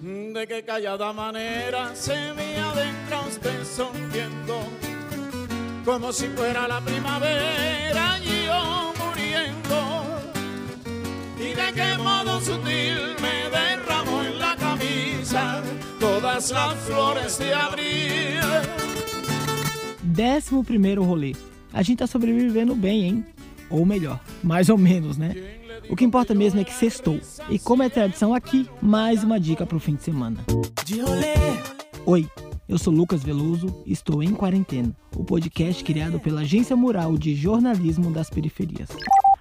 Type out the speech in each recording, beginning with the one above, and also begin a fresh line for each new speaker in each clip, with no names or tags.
de que callada manera se me adentra usted sonriendo, como si fuera la primavera y yo muriendo, y de qué modo sutil me derramó en la camisa todas las flores de abril.
Décimo primeiro rolê. A gente tá sobrevivendo bem, hein? Ou melhor, mais ou menos, né? O que importa mesmo é que sextou. E como é tradição aqui, mais uma dica pro fim de semana. Oi, eu sou Lucas Veloso e estou em quarentena. O podcast criado pela Agência Mural de Jornalismo das Periferias.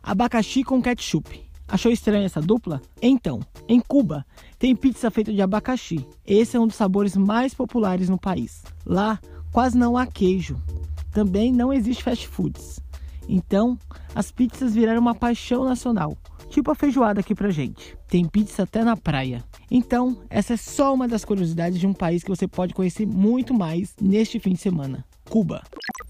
Abacaxi com ketchup. Achou estranha essa dupla? Então, em Cuba tem pizza feita de abacaxi. Esse é um dos sabores mais populares no país. Lá quase não há queijo. Também não existe fast foods. Então, as pizzas viraram uma paixão nacional, tipo a feijoada aqui pra gente. Tem pizza até na praia. Então, essa é só uma das curiosidades de um país que você pode conhecer muito mais neste fim de semana. Cuba.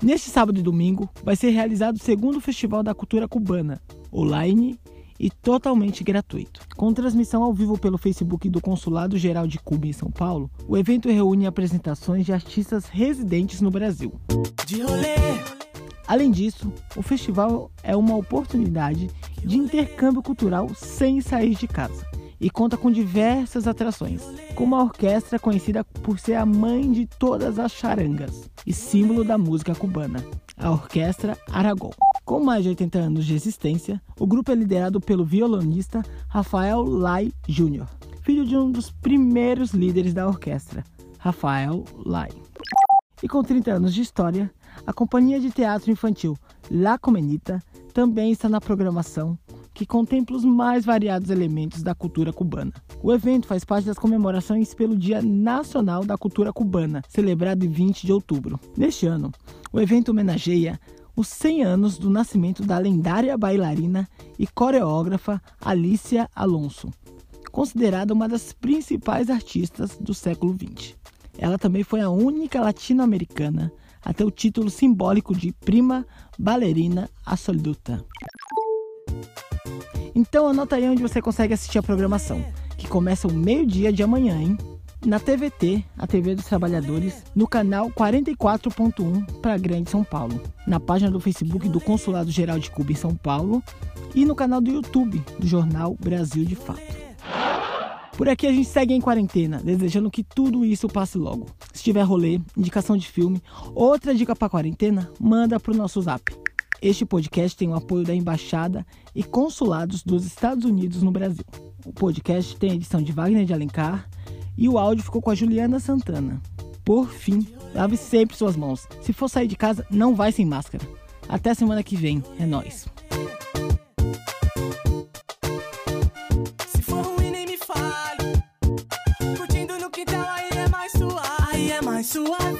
Neste sábado e domingo vai ser realizado o segundo Festival da Cultura Cubana, online e totalmente gratuito. Com transmissão ao vivo pelo Facebook do Consulado Geral de Cuba em São Paulo, o evento reúne apresentações de artistas residentes no Brasil. Além disso, o festival é uma oportunidade de intercâmbio cultural sem sair de casa e conta com diversas atrações, como a orquestra conhecida por ser a mãe de todas as charangas e símbolo da música cubana, a Orquestra Aragão. Com mais de 80 anos de existência, o grupo é liderado pelo violonista Rafael Lai Jr., filho de um dos primeiros líderes da orquestra, Rafael Lai. E com 30 anos de história, a companhia de teatro infantil La Comenita também está na programação que contempla os mais variados elementos da cultura cubana. O evento faz parte das comemorações pelo Dia Nacional da Cultura Cubana, celebrado em 20 de outubro. Neste ano, o evento homenageia os 100 anos do nascimento da lendária bailarina e coreógrafa Alicia Alonso, considerada uma das principais artistas do século XX. Ela também foi a única latino-americana a ter o título simbólico de prima bailarina absoluta. Então anota aí onde você consegue assistir a programação, que começa o meio-dia de amanhã, hein? Na TVT, a TV dos Trabalhadores, no canal 44.1 para Grande São Paulo, na página do Facebook do Consulado Geral de Cuba em São Paulo e no canal do YouTube do jornal Brasil de Fato. Por aqui a gente segue em quarentena, desejando que tudo isso passe logo. Se tiver rolê, indicação de filme, outra dica para quarentena, manda pro nosso zap este podcast tem o apoio da Embaixada e Consulados dos Estados Unidos no Brasil. O podcast tem a edição de Wagner de Alencar e o áudio ficou com a Juliana Santana. Por fim, lave sempre suas mãos. Se for sair de casa, não vai sem máscara. Até semana que vem. É nóis.
So I